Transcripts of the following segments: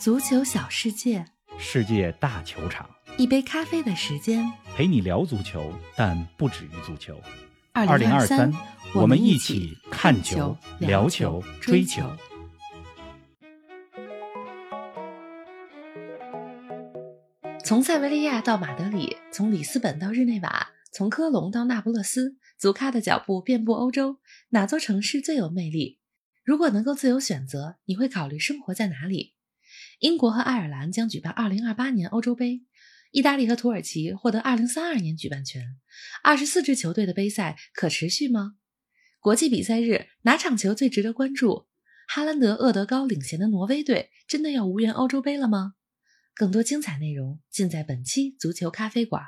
足球小世界，世界大球场，一杯咖啡的时间。陪你聊足球，但不止于足球。二零二三，我们一一起起看看球球、聊球追球。从塞维利亚到马德里，从里斯本到日内瓦，从科隆到那不勒斯，足咖的脚步遍布欧洲，哪座城市最有魅力？如果能够自由选择，你会考虑生活在哪里？英国和爱尔兰将举办2028年欧洲杯，意大利和土耳其获得2032年举办权。二十四支球队的杯赛可持续吗？国际比赛日哪场球最值得关注？哈兰德、厄德高领衔的挪威队真的要无缘欧洲杯了吗？更多精彩内容尽在本期足球咖啡馆。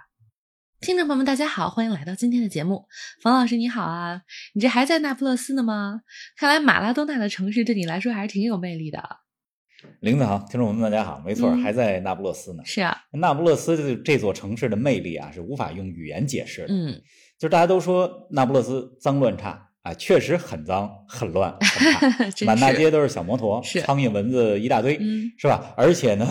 听众朋友们，大家好，欢迎来到今天的节目。冯老师你好啊，你这还在那不勒斯呢吗？看来马拉多纳的城市对你来说还是挺有魅力的。林子好，听众朋友们大家好，没错，嗯还在那不勒斯呢。是啊，那不勒斯这这座城市的魅力啊，是无法用语言解释的。嗯，就是大家都说那不勒斯脏乱差啊，确实很脏、很乱、很差，真满大街都是小摩托，是苍蝇蚊子一大堆，嗯是吧？而且呢，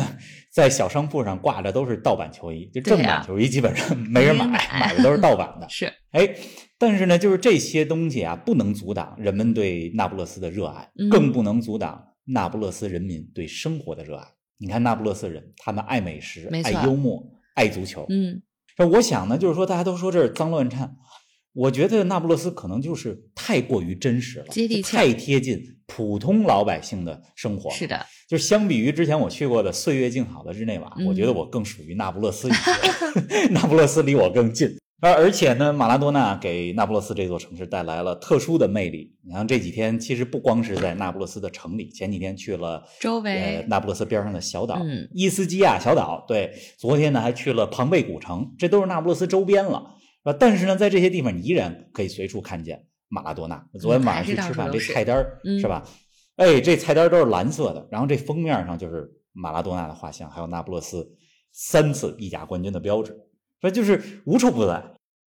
在小商铺上挂的都是盗版球衣，就正版球衣基本上没人买，买买的都是盗版的。是，哎，但是呢，就是这些东西啊，不能阻挡人们对那不勒斯的热爱，嗯更不能阻挡那不勒斯人民对生活的热爱。你看那不勒斯人，他们爱美食爱幽默，爱足球。嗯，那我想呢，就是说大家都说这儿脏乱差，我觉得那不勒斯可能就是太过于真实了，接地气太贴近普通老百姓的生活。是，的，就是相比于之前我去过的岁月静好的日内瓦，嗯我觉得我更属于那不勒斯一些，那不勒斯离我更近。而而且呢，马拉多纳给那不勒斯这座城市带来了特殊的魅力。你看这几天，其实不光是在那不勒斯的城里，前几天去了周围呃那不勒斯边上的小岛，嗯伊斯基亚小岛。对，昨天呢还去了庞贝古城，这都是那不勒斯周边了，是吧？但是呢，在这些地方，你依然可以随处看见马拉多纳。昨天晚上去吃饭，这菜单儿嗯是吧？哎，这菜单都是蓝色的，然后这封面上就是马拉多纳的画像，还有那不勒斯三次意甲冠军的标志，说就是无处不在。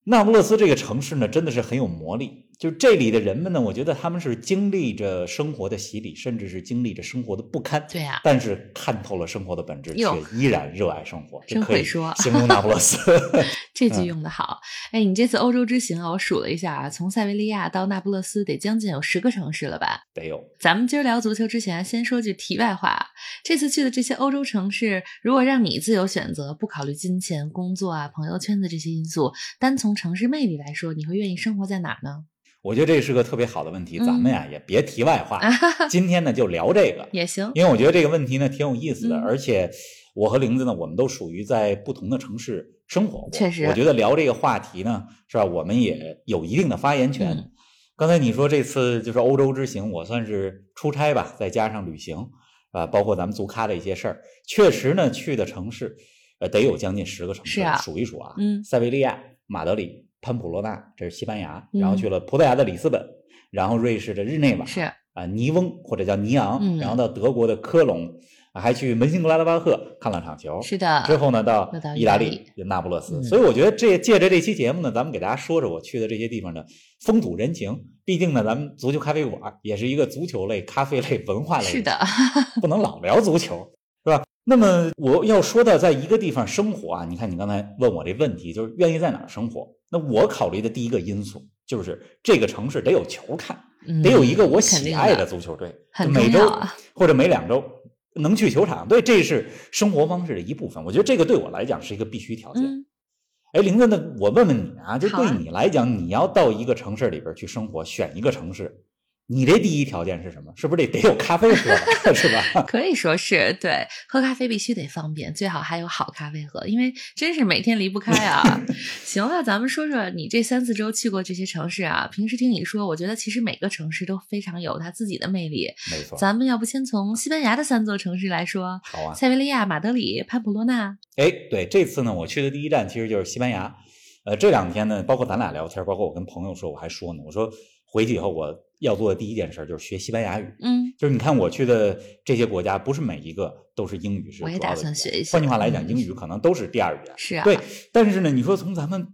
那不勒斯这个城市呢，真的是很有魔力。就这里的人们呢，我觉得他们是经历着生活的洗礼，甚至是经历着生活的不堪，对呀但是看透了生活的本质，却依然热爱生活，真会说形容那不勒斯。这句嗯用的好。哎，你这次欧洲之行啊，我数了一下啊，从塞维利亚到那不勒斯得将近有十个城市了吧？得有咱们今儿聊足球之前，先说句题外话。这次去的这些欧洲城市，如果让你自由选择，不考虑金钱、工作啊、朋友圈的这些因素，单从城市魅力来说，你会愿意生活在哪儿呢？我觉得这是个特别好的问题，嗯咱们呀也别题外话，今天呢就聊这个，也行。因为我觉得这个问题呢挺有意思的，嗯而且我和玲子呢，我们都属于在不同的城市生活过。确实我觉得聊这个话题呢，是吧？我们也有一定的发言权。嗯刚才你说这次就是欧洲之行，我算是出差吧，再加上旅行，啊，包括咱们足咖的一些事儿，确实呢，去的城市，呃，得有将近十个城市，数一数啊，嗯塞维利亚、马德里、潘普洛纳，这是西班牙，嗯然后去了葡萄牙的里斯本，然后瑞士的日内瓦，是啊，尼翁或者叫尼昂，嗯然后到德国的科隆，啊还去门兴格拉德巴赫看了场球。是的，之后呢，到意大利利那不勒斯。嗯所以我觉得这借着这期节目呢，咱们给大家说说我去的这些地方的风土人情。毕竟呢，咱们足球咖啡馆也是一个足球类、咖啡类、文化类，是的，不能老聊足球，是吧？那么我要说到在一个地方生活啊，你看你刚才问我这问题，就是愿意在哪儿生活？那我考虑的第一个因素就是这个城市得有球看，嗯得有一个我喜爱的的足球队，每周或者每两周能去球场，对，这是生活方式的一部分。我觉得这个对我来讲是一个必须条件。嗯，哎，林子，那我问问你啊，就对你来讲，你要到一个城市里边去生活，选一个城市，你这第一条件是什么？是不是得得有咖啡喝，是吧？可以说是对，喝咖啡必须得方便，最好还有好咖啡喝，因为真是每天离不开啊。行了，咱们说说你这三四周去过这些城市啊，平时听你说，我觉得其实每个城市都非常有它自己的魅力。没错。咱们要不先从西班牙的三座城市来说，好啊。塞维利亚、马德里、潘普洛纳。哎，对，这次呢，我去的第一站其实就是西班牙。呃，这两天呢，包括咱俩聊天，包括我跟朋友说，我还说呢，我说回去以后我要做的第一件事就是学西班牙语。嗯，就是你看我去的这些国家，不是每一个都是英语是主我也打要的换句话来讲，嗯英语可能都是第二语言。是啊，对，但是呢，你说从咱们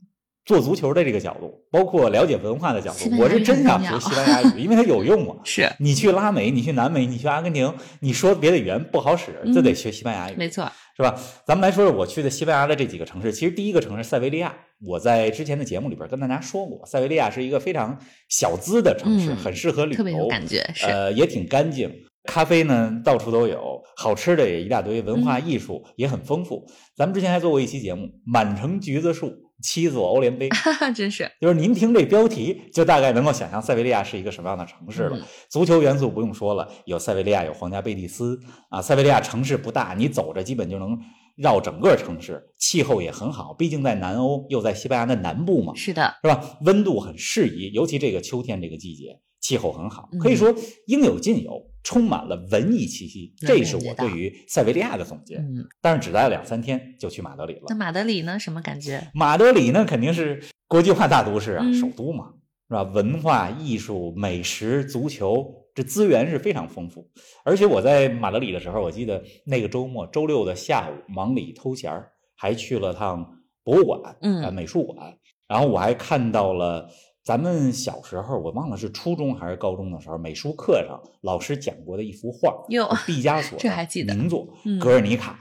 做足球的这个角度，包括了解文化的角度，我是真想学西班牙语，因为它有用啊。是你去拉美，你去南美，你去阿根廷，你说别的语言不好使，就得学西班牙语。没错，是吧？咱们来说说我去的西班牙的这几个城市。其实第一个城市塞维利亚，我在之前的节目里边跟大家说过，塞维利亚是一个非常小资的城市，嗯很适合旅游，特别有感觉，是、呃，也挺干净。咖啡呢，到处都有，好吃的也一大堆，文化嗯艺术也很丰富。咱们之前还做过一期节目《满城橘子树，七座欧联杯》，哈哈，真是就是您听这标题，就大概能够想象塞维利亚是一个什么样的城市了。嗯足球元素不用说了，有塞维利亚，有皇家贝蒂斯啊。塞维利亚城市不大，你走着基本就能绕整个城市，气候也很好，毕竟在南欧，又在西班牙的南部嘛，是的，是吧？温度很适宜，尤其这个秋天这个季节，气候很好嗯，可以说应有尽有，充满了文艺气息。这是我对于塞维利亚的总结。嗯，但是只待了两三天就去马德里了那。马德里呢？什么感觉？马德里呢，肯定是国际化大都市啊，嗯首都嘛，是吧？文化艺术、美食、足球，这资源是非常丰富。而且我在马德里的时候，我记得那个周末，周六的下午忙里偷闲儿，还去了趟博物馆，嗯呃美术馆，然后我还看到了。咱们小时候，我忘了是初中还是高中的时候，美术课上老师讲过的一幅画，哟毕加索 这还记得名作嗯《格尔尼卡》。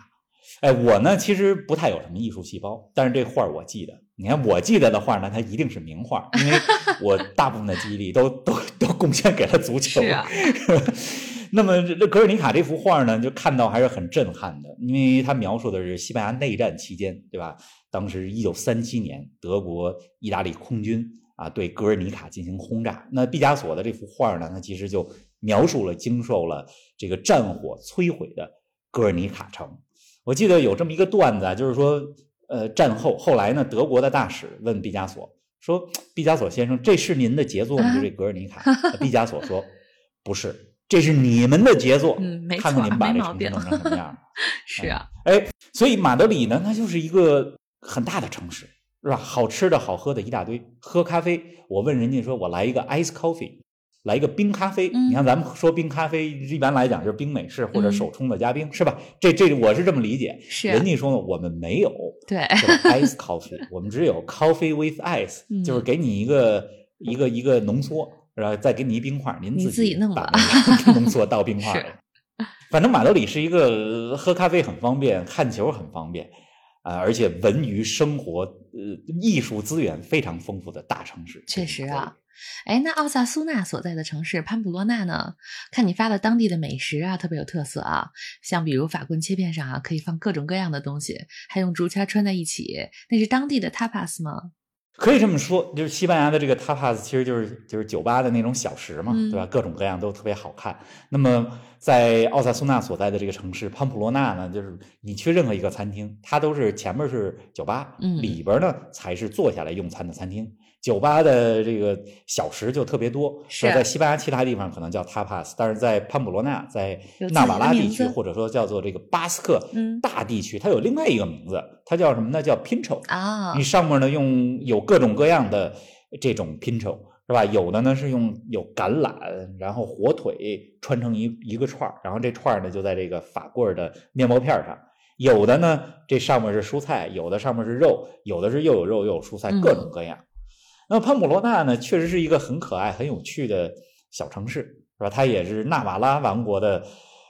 哎，我呢其实不太有什么艺术细胞，但是这画我记得。你看我记得的画呢，它一定是名画，因为 我大部分的记忆力都都都贡献给了足球。是啊，那么这这格尔尼卡这幅画呢，就看到还是很震撼的，因为它描述的是西班牙内战期间，对吧？当时一九三七年，德国、意大利空军啊对格尔尼卡进行轰炸。那毕加索的这幅画呢，它其实就描述了经受了这个战火摧毁的格尔尼卡城。我记得有这么一个段子啊，就是说，呃，战后后来呢，德国的大使问毕加索说：“毕加索先生，这是您的杰作吗？啊就这格尔尼卡？”毕加索说：“不是，这是你们的杰作。嗯没看看你们把这城市弄成什么样。”是啊，哎，所以马德里呢，它就是一个很大的城市，是吧？好吃的好喝的一大堆。喝咖啡，我问人家说，我来一个 ice coffee，来一个冰咖啡。嗯你看咱们说冰咖啡，一般来讲就是冰美式或者嗯手冲的加冰，是吧？这这我是这么理解。是啊人家说呢，我们没有对，这个 ice coffee，我们只有 coffee with ice，、嗯就是给你一个一个一个浓缩，然后再给你一冰块，您你自自己弄吧把 浓缩倒冰块。反正马德里是一个呃喝咖啡很方便，看球很方便，啊、而且文娱生活呃艺术资源非常丰富的大城市。确实啊。哎，那奥萨苏纳所在的城市潘普洛纳呢？看你发的当地的美食啊，特别有特色啊，像比如法棍切片上啊，可以放各种各样的东西，还用竹签穿在一起，那是当地的 tapas 吗？可以这么说，就是西班牙的这个 tapas 其实就是就是酒吧的那种小食嘛，嗯对吧？各种各样都特别好看。那么在奥萨苏纳所在的这个城市潘普洛纳呢，就是你去任何一个餐厅，它都是前面是酒吧，嗯里边呢才是坐下来用餐的餐厅。酒吧的这个小食就特别多，是在西班牙其他地方可能叫 tapas，但是在潘普罗纳，在纳瓦拉地区或者说叫做这个巴斯克嗯大地区，它有另外一个名字，它叫什么呢？叫 pincho。啊你，上面呢用有各种各样的这种 Pinto，是吧？有的呢是用有橄榄，然后火腿穿成一一个串儿，然后这串儿呢就在这个法棍儿的面包片儿上。有的呢，这上面是蔬菜，有的上面是肉，有的是又有肉又有蔬菜，嗯各种各样。那么潘普罗纳呢，确实是一个很可爱、很有趣的小城市，是吧？它也是纳瓦拉王国的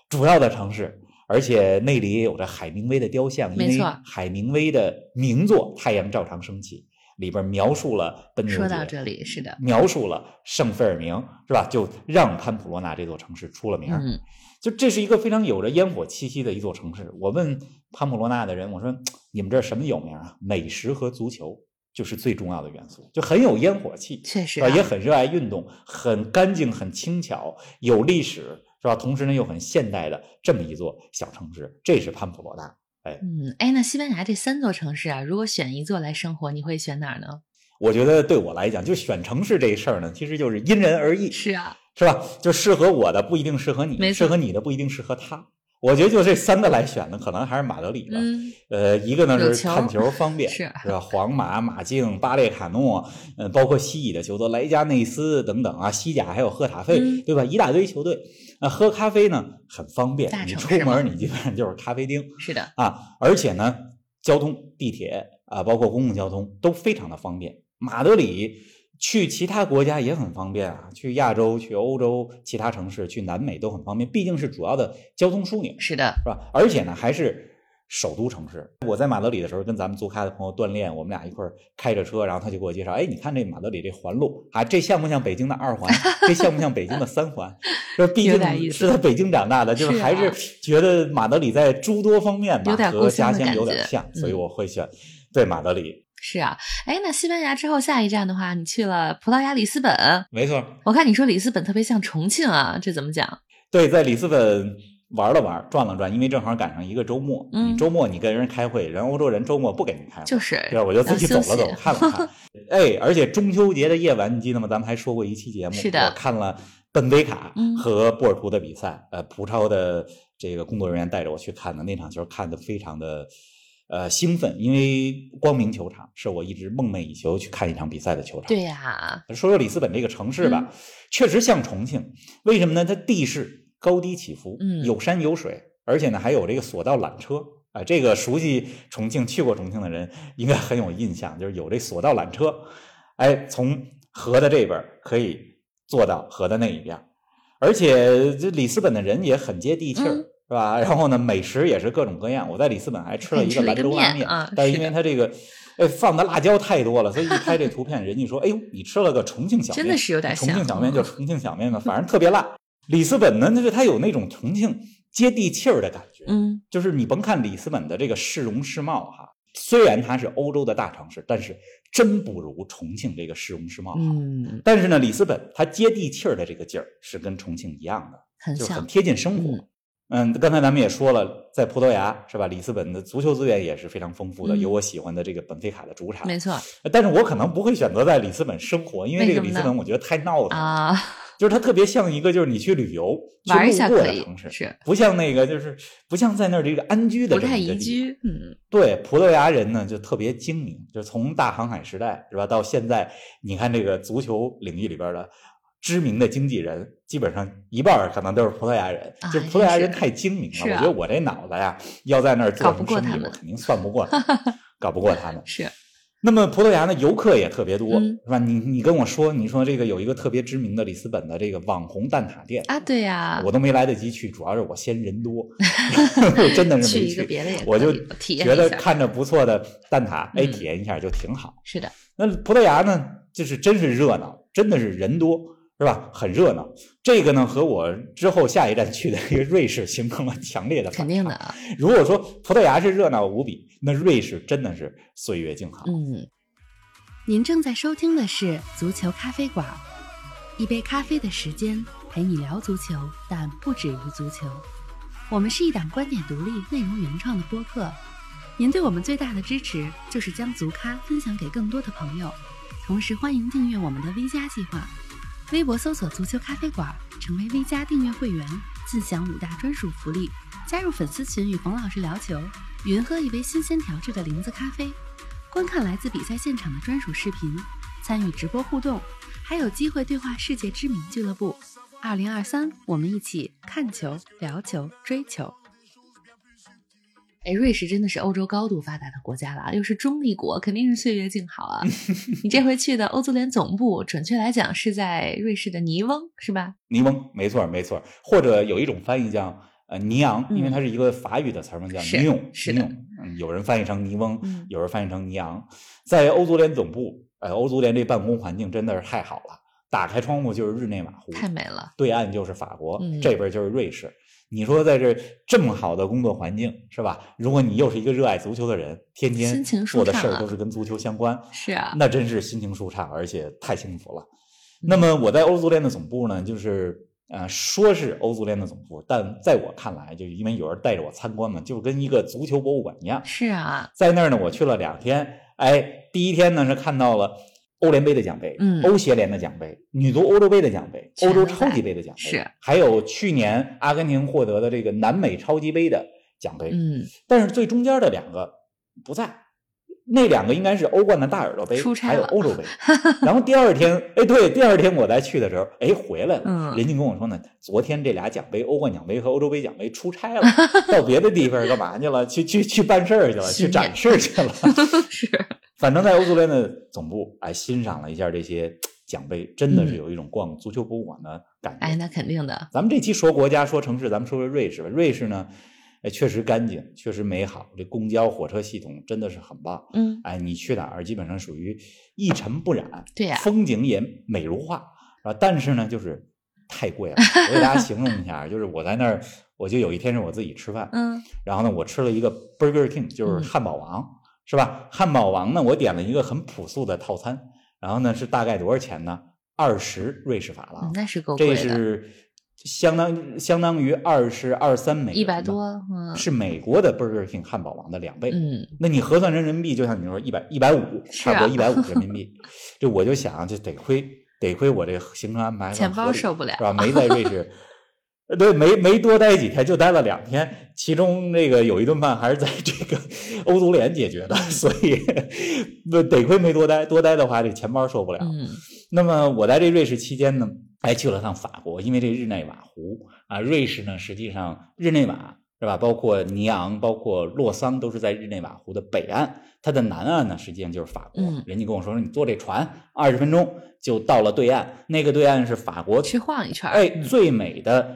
主要的城市，而且那里也有着海明威的雕像，因为海明威的名作《太阳照常升起》里边描述了奔说到这里是的，描述了圣费尔明，是吧？就让潘普罗纳这座城市出了名儿。嗯，就这是一个非常有着烟火气息的一座城市。我问潘普罗纳的人，我说你们这儿什么有名啊？美食和足球就是最重要的元素，就很有烟火气，确实啊也很热爱运动，很干净，很轻巧，有历史，是吧？同时呢又很现代的这么一座小城市，这是潘普洛纳。哎，嗯，哎，那西班牙这三座城市啊，如果选一座来生活，你会选哪儿呢？我觉得对我来讲，就选城市这事儿呢，其实就是因人而异，是啊，是吧？就适合我的不一定适合你，适合你的不一定适合他。我觉得就这三个来选的，可能还是马德里的。嗯，呃，一个呢是看球方便，是吧？皇马、马竞、巴列卡诺，呃，包括西乙的球队莱加内斯等等啊，西甲还有赫塔费，嗯对吧？一大堆球队。那、喝咖啡呢很方便，你出门你基本上就是咖啡厅是的，啊，而且呢，交通地铁啊，包括公共交通都非常的方便。马德里去其他国家也很方便啊，去亚洲、去欧洲其他城市、去南美都很方便，毕竟是主要的交通枢纽，是的，是吧？而且呢，还是首都城市。我在马德里的时候，跟咱们足咖的朋友锻炼，我们俩一块儿开着车，然后他就给我介绍，哎，你看这马德里这环路啊，这像不像北京的二环？这像不像北京的三环？这 毕竟是在北京长大的，就是还是觉得马德里在诸多方面吧和家乡有点像，所以嗯我会选对马德里。是啊。哎，那西班牙之后下一站的话，你去了葡萄牙里斯本。没错，我看你说里斯本特别像重庆啊，这怎么讲？对，在里斯本玩了玩，转了转，因为正好赶上一个周末。嗯周末你跟人开会，人欧洲人周末不给你开会，就是对，我就自己走了走看了看。哎，而且中秋节的夜晚，你记得吗？咱们还说过一期节目，是的我看了本菲卡嗯和波尔图的比赛。呃，葡超的这个工作人员带着我去看的那场球，看的非常的。呃，兴奋，因为光明球场是我一直梦寐以求去看一场比赛的球场。对呀、说说里斯本这个城市吧，嗯确实像重庆。为什么呢？它地势高低起伏，嗯有山有水，而且呢还有这个索道缆车啊、这个熟悉重庆、去过重庆的人应该很有印象，就是有这索道缆车，哎，从河的这边可以坐到河的那一边，而且这里斯本的人也很接地气儿。嗯是吧？然后呢，美食也是各种各样。我在里斯本还吃了一个兰州拉面啊但是因为它这个，哎，放的辣椒太多了，所以一拍这图片，人家说，哎呦，你吃了个重庆小面，真的是有点像重庆小面嗯就重庆小面嘛，反正特别辣。里斯本呢，就是它有那种重庆接地气儿的感觉，嗯，就是你甭看里斯本的这个市容市貌哈，虽然它是欧洲的大城市，但是真不如重庆这个市容市貌好。嗯，但是呢，里斯本它接地气儿的这个劲儿是跟重庆一样的，很就是很。贴近生活。嗯嗯，刚才咱们也说了，在葡萄牙是吧？里斯本的足球资源也是非常丰富的，嗯有我喜欢的这个本菲卡的主场。没错但是我可能不会选择在里斯本生活，因为这个里斯本我觉得太闹腾了，啊，就是它特别像一个就是你去旅游 去玩一路过下可以的城市，是不像那个就是不像在那儿这个安居的不太宜这么一个地居。嗯，对，葡萄牙人呢就特别精明，就是从大航海时代是吧，到现在，你看这个足球领域里边的知名的经纪人，基本上一半可能都是葡萄牙人。啊就葡萄牙人太精明了，啊我觉得我这脑子呀，要在那儿做什么生意，我肯定算不过 搞不过他们。是那么葡萄牙的，游客也特别多，嗯是吧？你你跟我说，你说这个有一个特别知名的里斯本的这个网红蛋挞店啊，对呀、我都没来得及去，主要是我嫌人多，真的是 没去我就觉得看着不错的蛋挞，哎，嗯体验一下就挺好。是的，那葡萄牙呢，就是真是热闹，真的是人多，是吧？很热闹。这个呢，和我之后下一站去的这个瑞士形成了强烈的反差。肯定的啊。如果说葡萄牙是热闹无比，那瑞士真的是岁月静好。嗯，您正在收听的是足球咖啡馆，一杯咖啡的时间陪你聊足球，但不止于足球。我们是一档观点独立、内容原创的播客。您对我们最大的支持就是将足咖分享给更多的朋友，同时欢迎订阅我们的 V 加计划。微博搜索“足球咖啡馆”，成为 V 加订阅会员，自享五大专属福利：加入粉丝群与冯老师聊球，云喝一杯新鲜调制的零子咖啡，观看来自比赛现场的专属视频，参与直播互动，还有机会对话世界知名俱乐部。二零二三，我们一起看球、聊球、追球。哎，瑞士真的是欧洲高度发达的国家了，又是中立国，肯定是岁月静好啊。你这回去的欧足联总部，准确来讲是在瑞士的尼翁，是吧？尼翁，没错没错，或者有一种翻译叫呃尼昂，因为嗯它是一个法语的词儿嘛，叫是尼永，是的尼永。嗯，有人翻译成尼翁，嗯有人翻译成尼昂。在欧足联总部，呃，欧足联这办公环境真的是太好了，打开窗户就是日内瓦湖，太美了。对岸就是法国，嗯这边就是瑞士。你说在这这么好的工作环境是吧？如果你又是一个热爱足球的人，天天做的事儿都是跟足球相关，是啊，那真是心情舒畅，而且太幸福了。嗯那么我在欧足联的总部呢，就是呃，说是欧足联的总部，但在我看来，就因为有人带着我参观嘛，就跟一个足球博物馆一样。是啊，在那儿呢，我去了两天，哎，第一天呢是看到了欧联杯的奖杯，嗯。欧协联的奖杯，女足欧洲杯的奖杯，欧洲超级杯的奖杯，是。还有去年阿根廷获得的这个南美超级杯的奖杯，嗯，但是最中间的两个不在，那两个应该是欧冠的大耳朵杯还有欧洲杯。然后第二天，哎，对，第二天我再去的时候，哎，回来了，嗯。人家跟我说呢，昨天这俩奖杯，欧冠奖杯和欧洲杯奖杯出差了，到别的地方干嘛去了？去去去办事儿去了，去展示去了。是反正在欧足联的总部，哎，欣赏了一下这些奖杯，真的是有一种逛足球博物馆的感觉。哎，那肯定的。咱们这期说国家说城市，咱们说说瑞士吧。瑞士呢，哎，确实干净，确实美好，这公交火车系统真的是很棒。嗯，哎，你去哪儿基本上属于一尘不染，对呀风景也美如画啊。但是呢，就是太贵了。我给大家形容一下，就是我在那儿，我就有一天是我自己吃饭，嗯然后呢，我吃了一个 Burger King，就是嗯汉堡王，是吧？汉堡王呢，我点了一个很朴素的套餐，然后呢是大概多少钱呢？二十瑞士法郎嗯，，那是够这贵的，是相当相当于二十二三美元一百多，嗯是美国的 Burger King 汉堡王的两倍。嗯，那你核算成人民币，就像你说一百一百五，差不多一百五人民币。这我就想，这得亏得亏我这个行程安排钱包受不了是吧？没在瑞士，呃对，没没多待几天，就待了两天，其中那个有一顿饭还是在这个 欧足联解决的，所以不得亏没多待，多待的话这钱包受不了。嗯那么我在这瑞士期间呢，还去了趟法国，因为这日内瓦湖啊，瑞士呢实际上日内瓦是吧，包括尼昂、包括洛桑都是在日内瓦湖的北岸，它的南岸呢实际上就是法国。嗯人家跟我说说你坐这船二十分钟就到了对岸，那个对岸是法国去晃一圈儿哎嗯最美的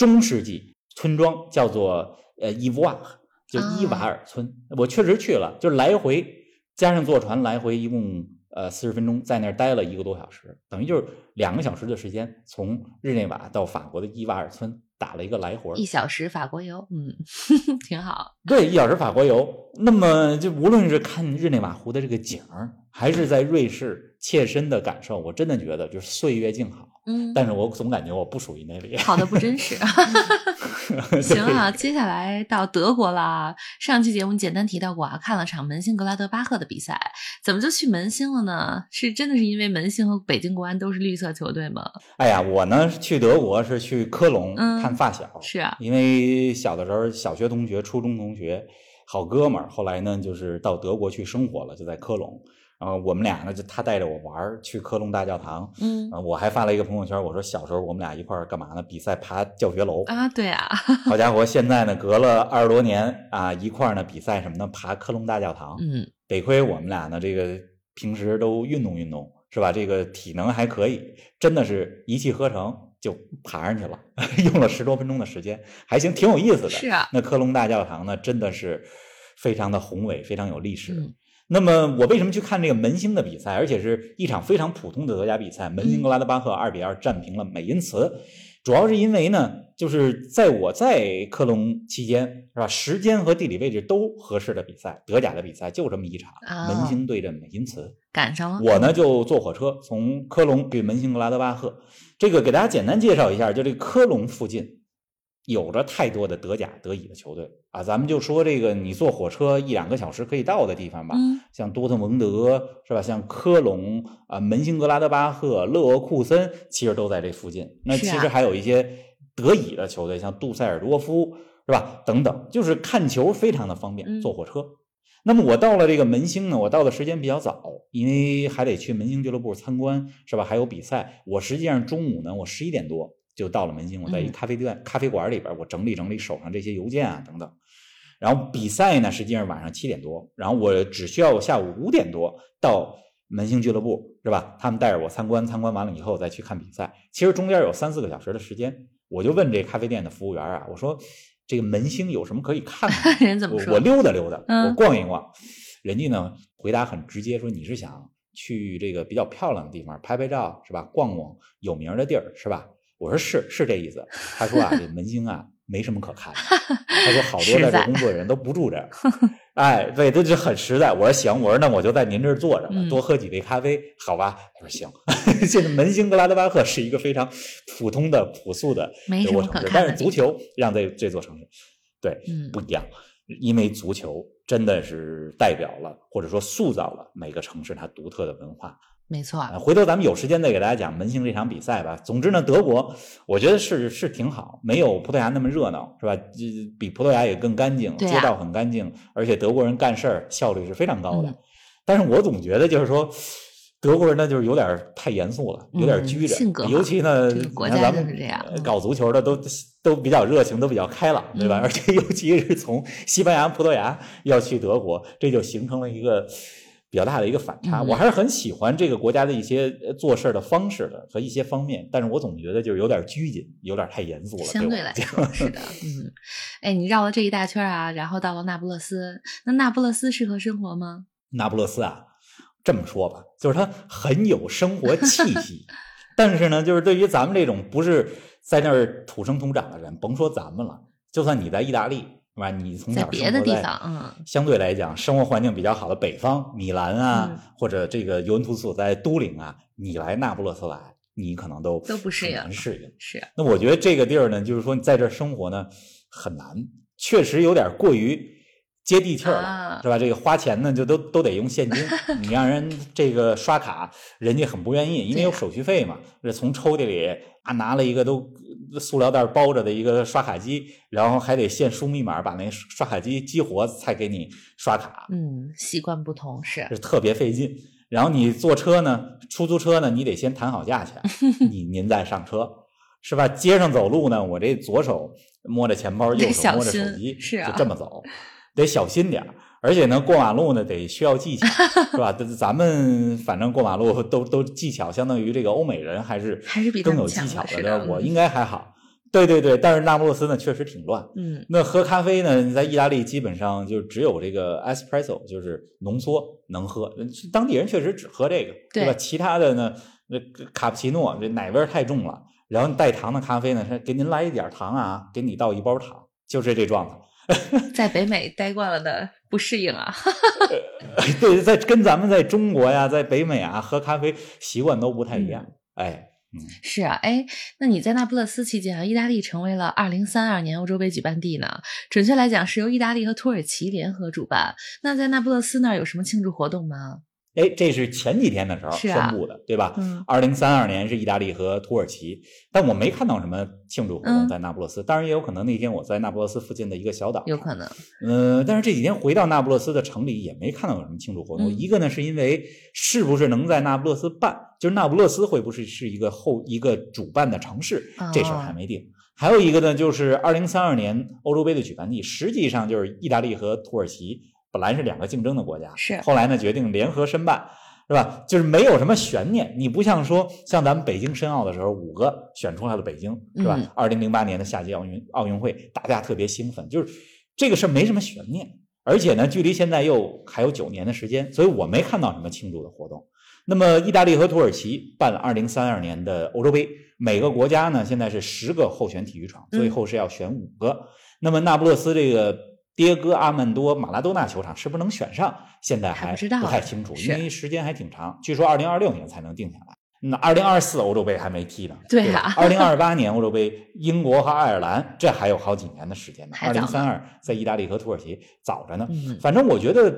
中世纪村庄，叫做呃伊瓦，就伊瓦尔村。我确实去了，就是来回加上坐船来回一共呃四十分钟，在那儿待了一个多小时，等于就是两个小时的时间，从日内瓦到法国的伊瓦尔村打了一个来回。一小时法国游，嗯，挺好。对，一小时法国游。那么就无论是看日内瓦湖的这个景儿，还是在瑞士切身的感受，我真的觉得就是岁月静好。嗯，但是我总感觉我不属于那里。好的不真实。行啊，接下来到德国啦。上期节目简单提到过啊，看了场门兴格拉德巴赫的比赛，怎么就去门兴了呢？是真的是因为门兴和北京国安都是绿色球队吗？哎呀，我呢去德国是去科隆嗯看发小，是啊，因为小的时候小学同学、初中同学、好哥们儿，后来呢就是到德国去生活了，就在科隆。然后我们俩呢，就他带着我玩儿，去科隆大教堂。嗯啊，我还发了一个朋友圈，我说小时候我们俩一块儿干嘛呢？比赛爬教学楼。啊，对啊，好家伙，现在呢隔了二十多年啊，一块儿呢比赛什么呢？爬科隆大教堂。嗯，得亏我们俩呢，这个平时都运动运动，是吧？这个体能还可以，真的是一气呵成就爬上去了，用了十多分钟的时间，还行，挺有意思的。是啊，那科隆大教堂呢，真的是非常的宏伟，非常有历史。嗯那么我为什么去看这个门兴的比赛，而且是一场非常普通的德甲比赛？门兴格拉德巴赫二比二战平了美因茨，主要是因为呢，就是在我在科隆期间，是吧？时间和地理位置都合适的比赛，德甲的比赛就这么一场，啊门兴对阵美因茨。赶上了。我呢就坐火车从科隆去门兴格拉德巴赫。这个给大家简单介绍一下，就这个科隆附近有着太多的德甲、德乙的球队啊。咱们就说这个，你坐火车一两个小时可以到的地方吧，嗯像多特蒙德是吧？像科隆啊、门兴格拉德巴赫、勒沃库森，其实都在这附近。那其实还有一些德乙的球队，像杜塞尔多夫是吧？等等，就是看球非常的方便，嗯坐火车。那么我到了这个门兴呢，我到的时间比较早，因为还得去门兴俱乐部参观，是吧？还有比赛。我实际上中午呢，我十一点多就到了门兴，我在一嗯咖啡店、咖啡馆里边，我整理整理手上这些邮件啊等等。然后比赛呢，实际上晚上七点多，然后我只需要下午五点多到门兴俱乐部，是吧？他们带着我参观，参观完了以后再去看比赛。其实中间有三四个小时的时间，我就问这咖啡店的服务员啊，我说这个门兴有什么可以看的？人怎么说？我我溜达溜达，嗯我逛一逛。人家呢回答很直接，说你是想去这个比较漂亮的地方拍拍照是吧？逛逛有名的地儿是吧？我说是是这意思。他说啊，这门兴啊没什么可看的。他说好多在这工作的人都不住这儿。哎，对，这就很实在。我说行，我说那我就在您这儿坐着多喝几杯咖啡，好吧？他说行。现在门兴格拉德巴赫是一个非常普通的、朴素的德国城市，但是足球让这这座城市对嗯不一样，因为足球真的是代表了或者说塑造了每个城市它独特的文化。没错，啊，回头咱们有时间再给大家讲门兴这场比赛吧。总之呢，德国我觉得是是挺好，没有葡萄牙那么热闹，是吧？比葡萄牙也更干净，啊街道很干净，而且德国人干事儿效率是非常高的。嗯但是我总觉得就是说。德国人呢，就是有点太严肃了，有点拘着，性格尤其呢，国家你看咱们就是这样嗯呃搞足球的都都比较热情，都比较开朗，对吧？嗯而且尤其是从西班牙、葡萄牙要去德国，这就形成了一个比较大的一个反差。嗯我还是很喜欢这个国家的一些呃做事儿的方式的和一些方面，但是我总觉得就是有点拘谨，有点太严肃了。相对来讲说是的，嗯，哎，你绕了这一大圈啊，然后到了那不勒斯，那那不勒斯适合生活吗？那不勒斯啊，这么说吧，就是它很有生活气息，但是呢，就是对于咱们这种不是在那儿土生土长的人，甭说咱们了，就算你在意大利，是吧？你从小在别的地方，嗯，相对来讲生活环境比较好的北方，米兰啊，嗯或者这个尤文图斯所在都灵啊，你来那不勒斯来，你可能都都不适应。是，那我觉得这个地儿呢，就是说你在这儿生活呢很难，确实有点过于接地气儿了，啊是吧？这个花钱呢就都都得用现金，你让人这个刷卡，人家很不愿意，因为有手续费嘛。这从抽屉里啊拿了一个都塑料袋包着的一个刷卡机，然后还得现输密码把那刷卡机激活才给你刷卡，嗯，习惯不同是，是特别费劲。然后你坐车呢，出租车呢，你得先谈好价钱，你您再上车，是吧？街上走路呢，我这左手摸着钱包，右手摸着手机，是啊就这么走，得小心点儿。而且呢，过马路呢得需要技巧，是吧？咱咱们反正过马路 都都技巧，相当于这个欧美人还是还是比更有技巧的。我应该还好，对对对。但是那不勒斯呢，确实挺乱。嗯，那喝咖啡呢？你在意大利基本上就只有这个 espresso，就是浓缩能喝。当地人确实只喝这个，对吧？其他的呢，那卡布奇诺这奶味儿太重了，然后带糖的咖啡呢，是给您来一点儿糖啊，给你倒一包糖，就是这状态。在北美待惯了的不适应啊，对，在跟咱们在中国呀，在北美啊，喝咖啡习惯都不太一样。哎，嗯，是啊，哎，那你在那不勒斯期间啊，意大利成为了二零三二年欧洲杯举办地呢。准确来讲，是由意大利和土耳其联合主办。那在那不勒斯那儿有什么庆祝活动吗？哎，这是前几天的时候宣布的，对吧？嗯二零三二年是意大利和土耳其，但我没看到什么庆祝活动嗯在那不勒斯。当然，也有可能那天我在那不勒斯附近的一个小岛，有可能，嗯，但是这几天回到那不勒斯的城里也没看到有什么庆祝活动。嗯一个呢，是因为是不是能在那不勒斯办，就是那不勒斯会不会是一个后一个主办的城市，这事儿还没定。还有一个呢，就是二零三二年欧洲杯的举办地，实际上就是意大利和土耳其本来是两个竞争的国家，是后来呢决定联合申办。是吧？就是没有什么悬念，你不像说像咱们北京申奥的时候，五个选出来了北京，是吧嗯？二零零八年的夏季奥运奥运会，大家特别兴奋，就是这个事儿没什么悬念，而且呢，距离现在又还有九年的时间，所以我没看到什么庆祝的活动。那么，意大利和土耳其办了二零三二年的欧洲杯，每个国家呢现在是十个候选体育场，嗯最后是要选五个。那么，那不勒斯这个迭戈阿曼多马拉多纳球场是不是能选上？现在还还不太清楚，因为时间还挺长，据说二零二六年才能定下来。那二零二四欧洲杯还没踢呢，对吧啊 二零二八年欧洲杯，英国和爱尔兰这还有好几年的时间呢二零三二在意大利和土耳其早着呢。嗯反正我觉得，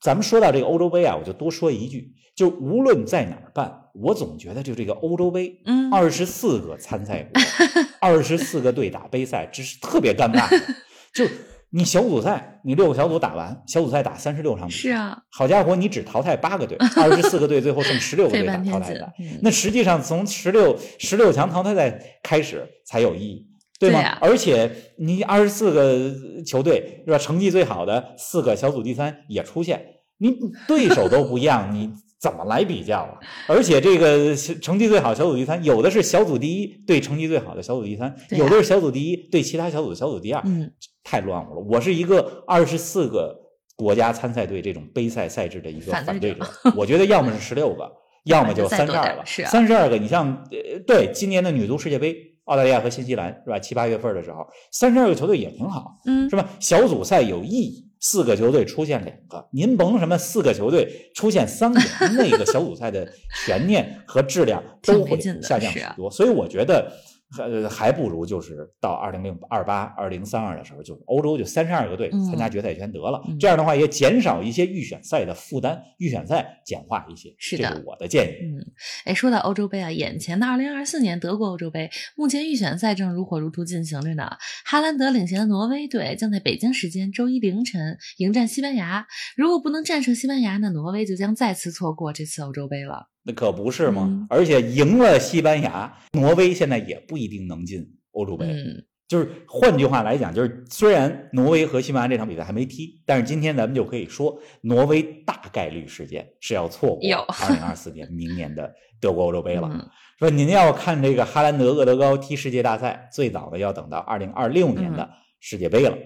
咱们说到这个欧洲杯啊，我就多说一句，就无论在哪儿办，我总觉得就这个欧洲杯，嗯二十四个参赛国，二十四个队打杯赛，这是特别尴尬的。就你小组赛，你六个小组打完，小组赛打三十六场比赛，是啊，好家伙，你只淘汰八个队，二十四个队，最后剩十六个队 打淘汰赛。，嗯那实际上从十六十六强淘汰赛开始才有意义，对吗？而且你二十四个球队是吧？成绩最好的四个小组第三也出现，你对手都不一样，你怎么来比较啊？而且这个成绩最好小组第三，有的是小组第一对成绩最好的小组第三，有的是小组第一对其他小组的小组第二，嗯，太乱乎了。我是一个二十四个国家参赛队这种杯赛赛制的一个反对者我觉得要么是十六个，要么就再三十二个。三十二个，你像呃，对今年的女足世界杯，澳大利亚和新西兰是吧？七八月份的时候，三十二个球队也挺好，嗯是吧？小组赛有意义。四个球队出现两个，您甭什么四个球队出现三个，那个小组赛的悬念和质量都会下降是啊许多。所以我觉得，呃，还不如就是到二零零二八、二零三二的时候，就欧洲就三十二个队嗯参加决赛圈得了。嗯这样的话也减少一些预选赛的负担，预选赛简化一些。是的这是我的建议。嗯，哎，说到欧洲杯啊，眼前的二零二四年德国欧洲杯，目前预选赛正如火如荼进行着呢。哈兰德领衔的挪威队将在北京时间周一凌晨迎战西班牙。如果不能战胜西班牙，那挪威就将再次错过这次欧洲杯了。那可不是吗？嗯而且赢了西班牙，挪威现在也不一定能进欧洲杯。嗯，就是换句话来讲，就是虽然挪威和西班牙这场比赛还没踢，但是今天咱们就可以说，挪威大概率事件是要错过有二零二四年明年的德国欧洲杯了。嗯说您要看这个哈兰德、厄德高踢世界大赛，最早的要等到二零二六年的世界杯了。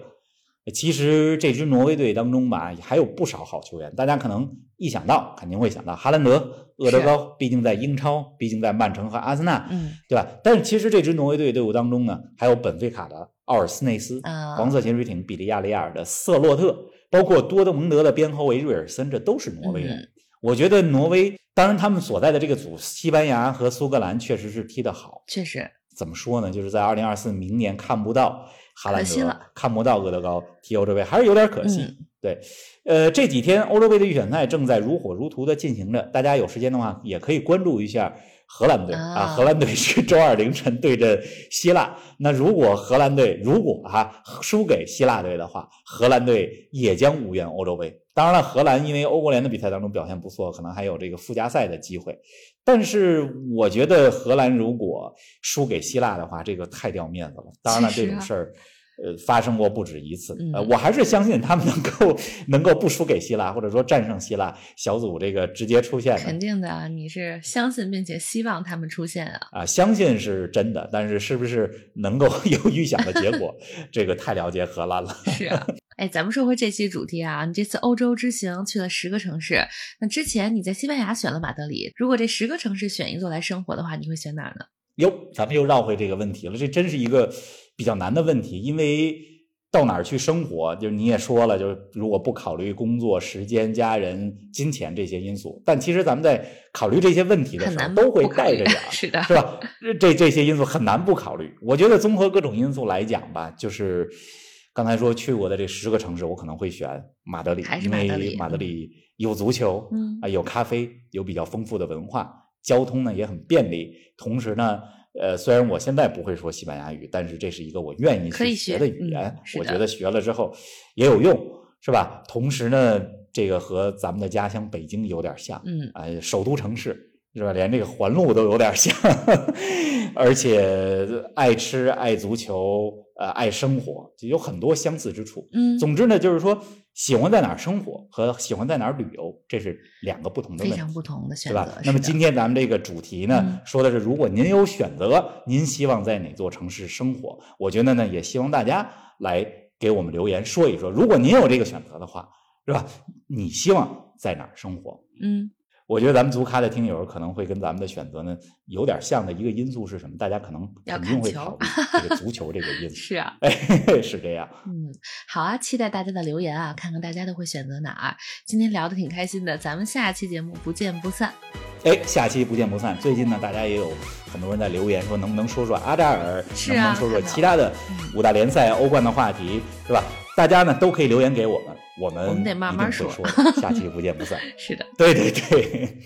其实这支挪威队当中吧，还有不少好球员，大家可能一想到肯定会想到哈兰德、厄德高，毕竟在英超，毕竟在曼城和阿森纳，嗯对吧？但是其实这支挪威队队伍当中呢，还有本菲卡的奥尔斯内斯、啊黄色潜水艇比利亚雷亚尔的瑟洛特，包括多特蒙德的边后卫瑞尔森，这都是挪威人。嗯我觉得挪威，当然他们所在的这个组，西班牙和苏格兰确实是踢得好。确实，怎么说呢？就是在二零二四明年看不到哈兰德了，看不到厄德高踢欧洲杯，还是有点可惜。嗯对，呃，这几天欧洲杯的预选赛正在如火如荼的进行着，大家有时间的话也可以关注一下荷兰队啊啊荷兰队是周二凌晨对阵希腊。那如果荷兰队如果哈、输给希腊队的话，荷兰队也将无缘欧洲杯。当然了，荷兰因为欧国联的比赛当中表现不错，可能还有这个附加赛的机会。但是我觉得荷兰如果输给希腊的话，这个太掉面子了。当然了，这种事儿。呃，发生过不止一次。呃，嗯我还是相信他们能够能够不输给希腊，或者说战胜希腊，小组这个直接出现的肯定的啊，你是相信并且希望他们出现啊。啊，相信是真的，但是是不是能够 有预想的结果，这个太了解荷兰了。是啊，哎，咱们说回这期主题啊，你这次欧洲之行去了十个城市，那之前你在西班牙选了马德里，如果这十个城市选一座来生活的话，你会选哪儿呢？哟，咱们又绕回这个问题了，这真是一个比较难的问题，因为到哪儿去生活，就是你也说了，就是如果不考虑工作、时间、家人、金钱这些因素，但其实咱们在考虑这些问题的时候，都会带着点儿，是的，是吧？这这些因素很难不考虑。我觉得综合各种因素来讲吧，就是刚才说去过的这十个城市，我可能会选马德里，因为马德里有足球，嗯啊，有咖啡，有比较丰富的文化，交通呢也很便利。同时呢，呃，虽然我现在不会说西班牙语，但是这是一个我愿意去学的语言我觉得学了之后也有用，是吧？同时呢，这个和咱们的家乡北京有点像，嗯，哎，首都城市是吧？连这个环路都有点像，而且爱吃、爱足球、呃，爱生活，就有很多相似之处。嗯，总之呢，就是说喜欢在哪儿生活和喜欢在哪儿旅游，这是两个不同的问题，非常不同的选择对吧？。那么今天咱们这个主题呢，嗯说的是如果您有选择，您希望在哪座城市生活？我觉得呢，也希望大家来给我们留言说一说，如果您有这个选择的话，是吧？你希望在哪儿生活？嗯，我觉得咱们足咖的听友可能会跟咱们的选择呢有点像的一个因素是什么？大家可能肯定会考虑 这个足球这个因素。是啊，哎，是这样。嗯，好啊，期待大家的留言啊，看看大家都会选择哪儿。今天聊的挺开心的，咱们下期节目不见不散。哎，下期不见不散。最近呢，大家也有很多人在留言说，能不能说说阿扎尔，啊能不能说说其他的嗯五大联赛、欧冠的话题，是吧？大家呢都可以留言给我们，我们我们得慢慢说下期不见不散。是的。对对对。